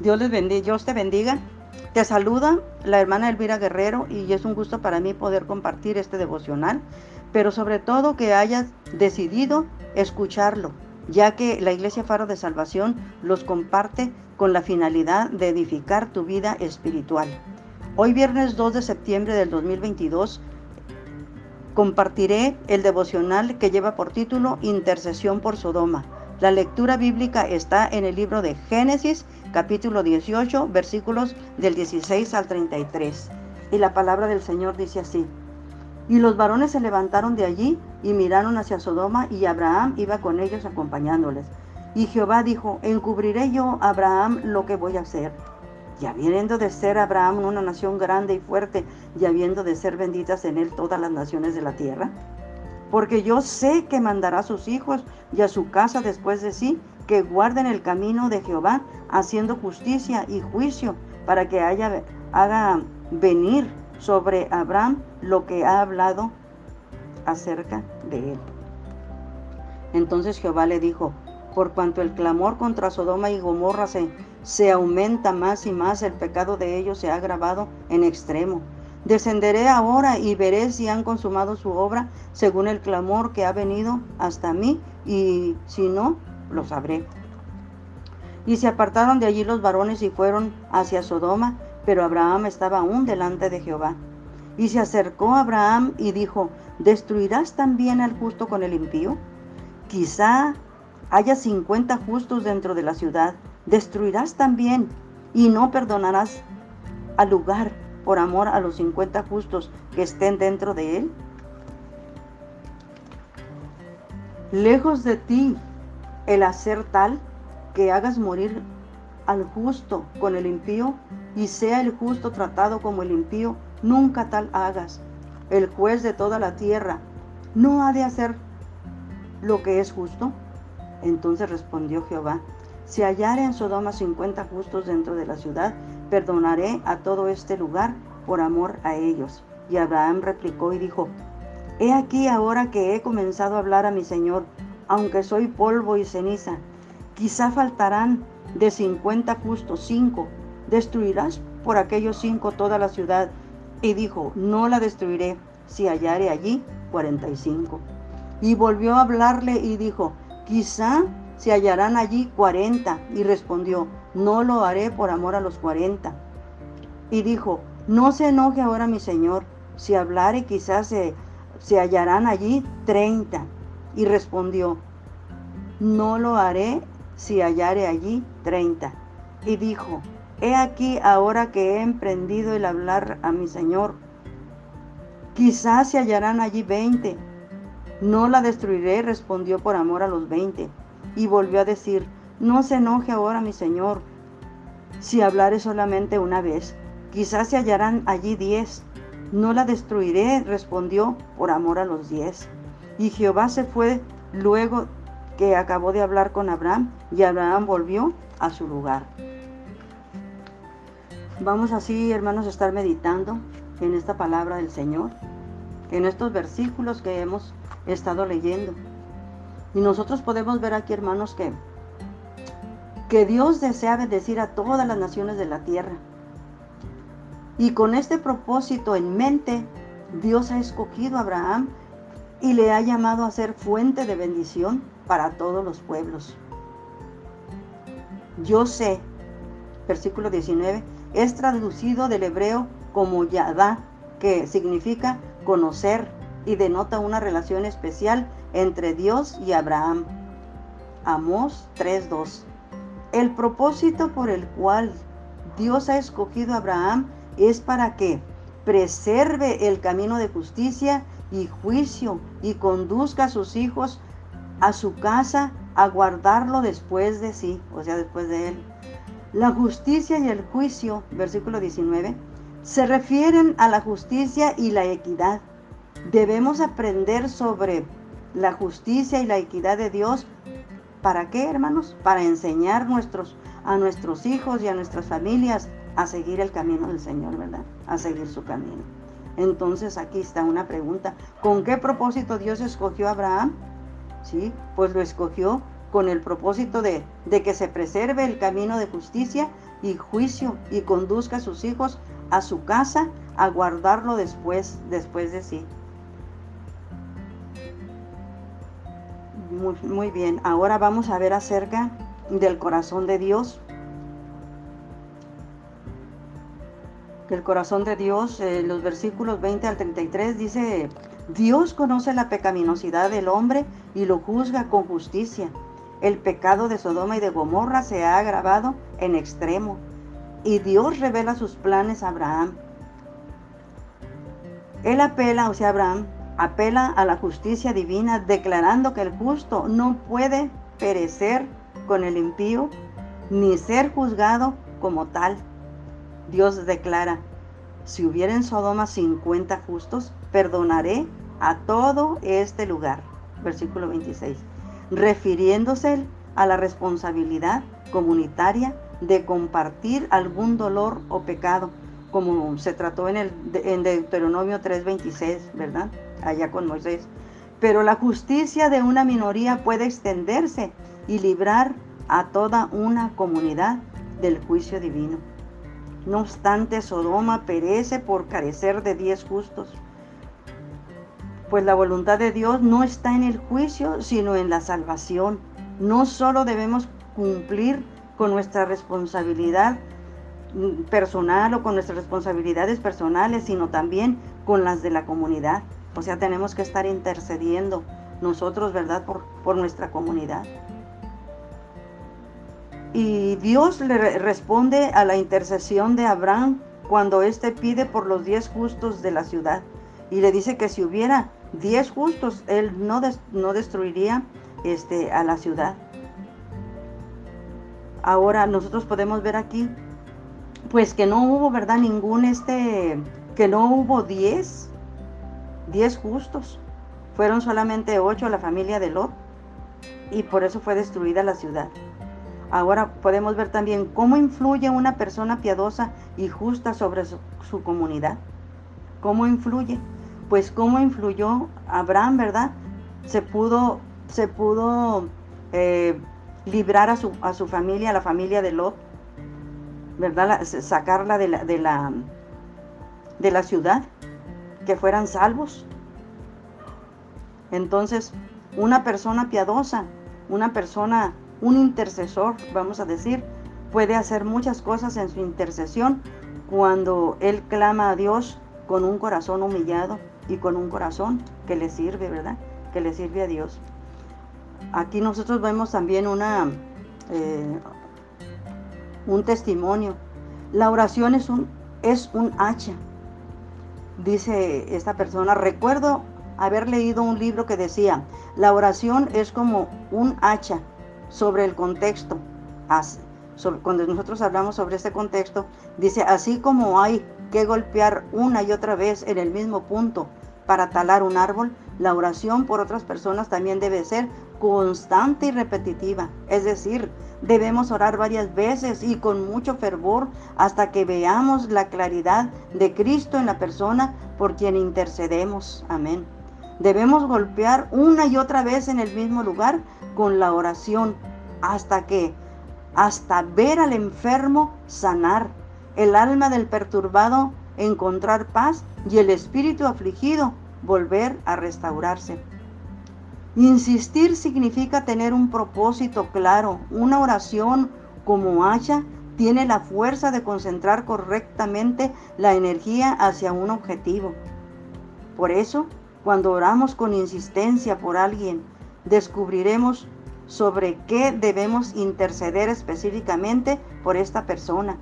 Dios les bendiga, Dios te bendiga. Te saluda la hermana Elvira Guerrero y es un gusto para mí poder compartir este devocional, pero sobre todo que hayas decidido escucharlo, ya que la Iglesia Faro de Salvación los comparte con la finalidad de edificar tu vida espiritual. Hoy viernes 2 de septiembre del 2022 compartiré el devocional que lleva por título Intercesión por Sodoma. La lectura bíblica está en el libro de Génesis, capítulo 18, versículos del 16 al 33. Y la palabra del Señor dice así. Y los varones se levantaron de allí y miraron hacia Sodoma y Abraham iba con ellos acompañándoles. Y Jehová dijo, encubriré yo a Abraham lo que voy a hacer. Y habiendo de ser Abraham una nación grande y fuerte, y habiendo de ser benditas en él todas las naciones de la tierra porque yo sé que mandará a sus hijos y a su casa después de sí, que guarden el camino de Jehová, haciendo justicia y juicio, para que haya, haga venir sobre Abraham lo que ha hablado acerca de él. Entonces Jehová le dijo, por cuanto el clamor contra Sodoma y Gomorra se, se aumenta más y más, el pecado de ellos se ha agravado en extremo Descenderé ahora y veré si han consumado su obra según el clamor que ha venido hasta mí, y si no, lo sabré. Y se apartaron de allí los varones y fueron hacia Sodoma, pero Abraham estaba aún delante de Jehová. Y se acercó Abraham y dijo, ¿destruirás también al justo con el impío? Quizá haya cincuenta justos dentro de la ciudad, destruirás también y no perdonarás al lugar por amor a los 50 justos que estén dentro de él? Lejos de ti el hacer tal que hagas morir al justo con el impío y sea el justo tratado como el impío, nunca tal hagas. El juez de toda la tierra no ha de hacer lo que es justo. Entonces respondió Jehová, si hallare en Sodoma 50 justos dentro de la ciudad, perdonaré a todo este lugar por amor a ellos. Y Abraham replicó y dijo, He aquí ahora que he comenzado a hablar a mi Señor, aunque soy polvo y ceniza, quizá faltarán de cincuenta justos cinco. ¿Destruirás por aquellos cinco toda la ciudad? Y dijo, no la destruiré si hallare allí cuarenta y cinco. Y volvió a hablarle y dijo, quizá se hallarán allí cuarenta. Y respondió, no lo haré por amor a los cuarenta. Y dijo, no se enoje ahora mi señor, si hablare quizás se, se hallarán allí treinta. Y respondió, no lo haré si hallare allí treinta. Y dijo, he aquí ahora que he emprendido el hablar a mi señor, quizás se hallarán allí veinte. No la destruiré, respondió por amor a los veinte. Y volvió a decir, no se enoje ahora mi señor, si hablare solamente una vez. Quizás se hallarán allí diez. No la destruiré, respondió, por amor a los diez. Y Jehová se fue luego que acabó de hablar con Abraham, y Abraham volvió a su lugar. Vamos así, hermanos, a estar meditando en esta palabra del Señor, en estos versículos que hemos estado leyendo. Y nosotros podemos ver aquí, hermanos, que que Dios desea bendecir a todas las naciones de la tierra. Y con este propósito en mente, Dios ha escogido a Abraham y le ha llamado a ser fuente de bendición para todos los pueblos. Yo sé, versículo 19, es traducido del hebreo como Yadá, que significa conocer y denota una relación especial entre Dios y Abraham. Amós 3.2 el propósito por el cual Dios ha escogido a Abraham es para que preserve el camino de justicia y juicio y conduzca a sus hijos a su casa a guardarlo después de sí, o sea, después de él. La justicia y el juicio, versículo 19, se refieren a la justicia y la equidad. Debemos aprender sobre la justicia y la equidad de Dios ¿Para qué, hermanos? Para enseñar nuestros, a nuestros hijos y a nuestras familias a seguir el camino del Señor, ¿verdad? A seguir su camino. Entonces aquí está una pregunta. ¿Con qué propósito Dios escogió a Abraham? Sí, pues lo escogió con el propósito de, de que se preserve el camino de justicia y juicio y conduzca a sus hijos a su casa a guardarlo después, después de sí. Muy, muy bien, ahora vamos a ver acerca del corazón de Dios. El corazón de Dios, eh, los versículos 20 al 33 dice, Dios conoce la pecaminosidad del hombre y lo juzga con justicia. El pecado de Sodoma y de Gomorra se ha agravado en extremo y Dios revela sus planes a Abraham. Él apela, o sea, Abraham, apela a la justicia divina declarando que el justo no puede perecer con el impío ni ser juzgado como tal. Dios declara, si hubiera en Sodoma 50 justos, perdonaré a todo este lugar. Versículo 26. Refiriéndose a la responsabilidad comunitaria de compartir algún dolor o pecado, como se trató en, el, en Deuteronomio 3:26, ¿verdad? Allá con Moisés. Pero la justicia de una minoría puede extenderse y librar a toda una comunidad del juicio divino. No obstante, Sodoma perece por carecer de diez justos. Pues la voluntad de Dios no está en el juicio, sino en la salvación. No solo debemos cumplir con nuestra responsabilidad personal o con nuestras responsabilidades personales, sino también con las de la comunidad. O sea, tenemos que estar intercediendo nosotros, ¿verdad?, por, por nuestra comunidad. Y Dios le responde a la intercesión de Abraham cuando éste pide por los diez justos de la ciudad. Y le dice que si hubiera diez justos, él no, no destruiría este, a la ciudad. Ahora nosotros podemos ver aquí, pues que no hubo, ¿verdad? Ningún este, que no hubo diez, diez justos. Fueron solamente ocho la familia de Lot y por eso fue destruida la ciudad. Ahora podemos ver también cómo influye una persona piadosa y justa sobre su, comunidad. ¿Cómo influye? Pues cómo influyó Abraham, ¿verdad? Se pudo, se pudo eh, librar a su, a su familia, a la familia de Lot, ¿verdad? sacarla de la, de, la, de la ciudad, que fueran salvos. Entonces, una persona piadosa, una persona un intercesor, vamos a decir, puede hacer muchas cosas en su intercesión cuando él clama a Dios con un corazón humillado y con un corazón que le sirve, ¿verdad? Que le sirve a Dios. Aquí nosotros vemos también una, eh, un testimonio. La oración es un, es un hacha. Dice esta persona, recuerdo haber leído un libro que decía, la oración es como un hacha sobre el contexto. cuando nosotros hablamos sobre este contexto, dice, así como hay que golpear una y otra vez en el mismo punto para talar un árbol, la oración por otras personas también debe ser constante y repetitiva. Es decir, debemos orar varias veces y con mucho fervor hasta que veamos la claridad de Cristo en la persona por quien intercedemos. Amén. Debemos golpear una y otra vez en el mismo lugar con la oración hasta que, hasta ver al enfermo sanar, el alma del perturbado encontrar paz y el espíritu afligido volver a restaurarse. Insistir significa tener un propósito claro. Una oración como hacha tiene la fuerza de concentrar correctamente la energía hacia un objetivo. Por eso, cuando oramos con insistencia por alguien, descubriremos sobre qué debemos interceder específicamente por esta persona.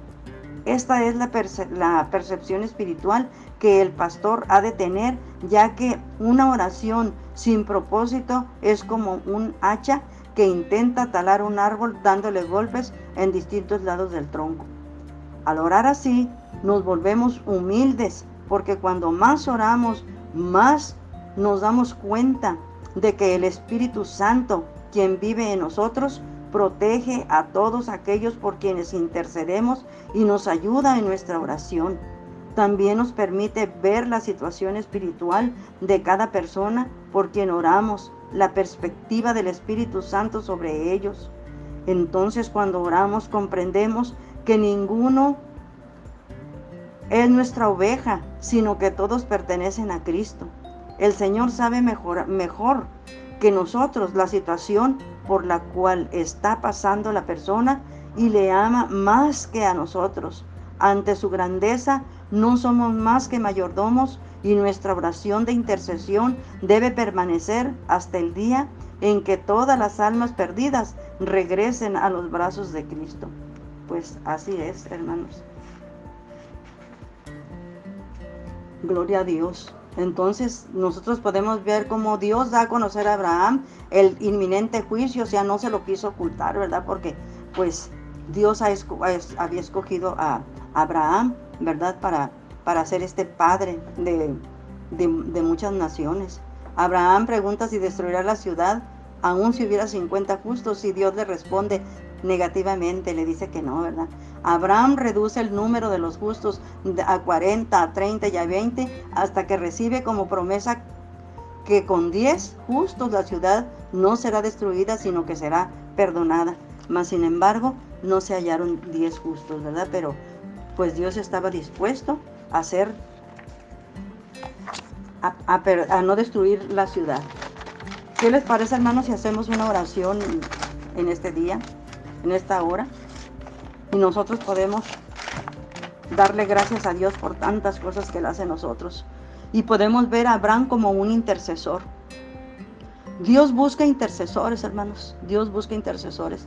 Esta es la, percepción espiritual que el pastor ha de tener, ya que una oración sin propósito es como un hacha que intenta talar un árbol dándole golpes en distintos lados del tronco. Al orar así, nos volvemos humildes, porque cuando más oramos, más nos damos cuenta de que el Espíritu Santo, quien vive en nosotros, protege a todos aquellos por quienes intercedemos y nos ayuda en nuestra oración. También nos permite ver la situación espiritual de cada persona por quien oramos la perspectiva del Espíritu Santo sobre ellos. Entonces cuando oramos comprendemos que ninguno es nuestra oveja, sino que todos pertenecen a Cristo. El Señor sabe mejor, mejor que nosotros la situación por la cual está pasando la persona y le ama más que a nosotros. Ante su grandeza no somos más que mayordomos y nuestra oración de intercesión debe permanecer hasta el día en que todas las almas perdidas regresen a los brazos de Cristo. Pues así es, hermanos. Gloria a Dios. Entonces nosotros podemos ver cómo Dios da a conocer a Abraham el inminente juicio, o sea, no se lo quiso ocultar, ¿verdad? Porque pues Dios había escogido a Abraham, ¿verdad? Para, para ser este padre de, de muchas naciones. Abraham pregunta si destruirá la ciudad, aun si hubiera 50 justos, y Dios le responde negativamente, le dice que no, ¿verdad? Abraham reduce el número de los justos a 40, a 30 y a 20 hasta que recibe como promesa que con 10 justos la ciudad no será destruida, sino que será perdonada. Mas sin embargo, no se hallaron 10 justos, ¿verdad? Pero pues Dios estaba dispuesto a hacer, a, no destruir la ciudad. ¿Qué les parece, hermanos, si hacemos una oración en este día, en esta hora? Y nosotros podemos darle gracias a Dios por tantas cosas que Él hace nosotros. Y podemos ver a Abraham como un intercesor. Dios busca intercesores, hermanos. Dios busca intercesores.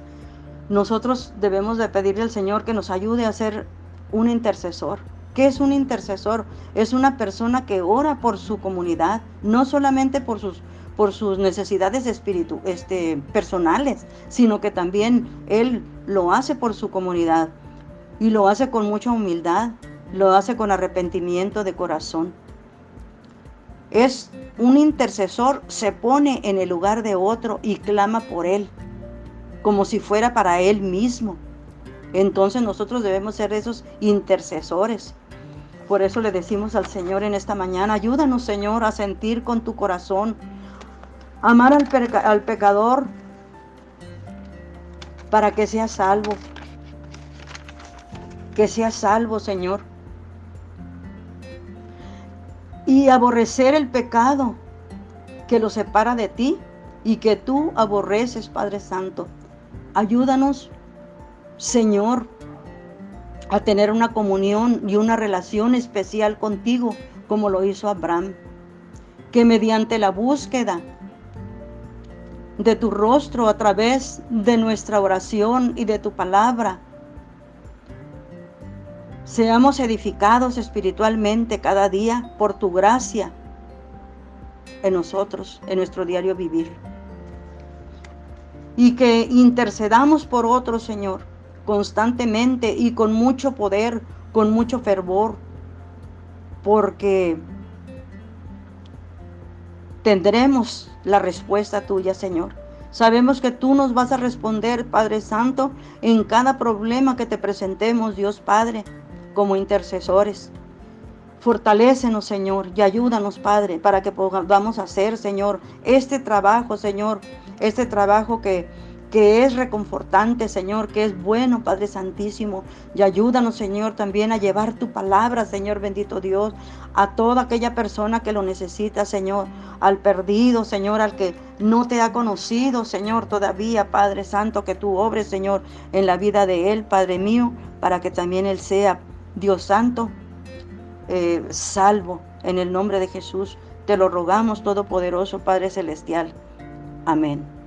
Nosotros debemos de pedirle al Señor que nos ayude a ser un intercesor. ¿Qué es un intercesor? Es una persona que ora por su comunidad, no solamente por sus por sus necesidades espíritu, este, personales, sino que también Él lo hace por su comunidad y lo hace con mucha humildad, lo hace con arrepentimiento de corazón. Es un intercesor, se pone en el lugar de otro y clama por Él, como si fuera para Él mismo. Entonces nosotros debemos ser esos intercesores. Por eso le decimos al Señor en esta mañana, ayúdanos Señor a sentir con tu corazón amar al, pecador para que sea salvo. Que sea salvo, Señor. Y aborrecer el pecado que lo separa de ti y que tú aborreces, Padre Santo. Ayúdanos, Señor, a tener una comunión y una relación especial contigo, como lo hizo Abraham. Que mediante la búsqueda de tu rostro a través de nuestra oración y de tu palabra. Seamos edificados espiritualmente cada día por tu gracia en nosotros, en nuestro diario vivir. Y que intercedamos por otros, Señor, constantemente y con mucho poder, con mucho fervor, porque tendremos la respuesta tuya, Señor. Sabemos que tú nos vas a responder, Padre Santo, en cada problema que te presentemos, Dios Padre, como intercesores. Fortalécenos, Señor, y ayúdanos, Padre, para que podamos hacer, Señor, este trabajo, Señor, este trabajo que que es reconfortante, Señor, que es bueno, Padre Santísimo. Y ayúdanos, Señor, también a llevar tu palabra, Señor bendito Dios, a toda aquella persona que lo necesita, Señor, al perdido, Señor, al que no te ha conocido, Señor, todavía, Padre Santo, que tú obres, Señor, en la vida de él, Padre mío, para que también él sea, Dios Santo, eh, salvo. En el nombre de Jesús, te lo rogamos, Todopoderoso Padre Celestial. Amén.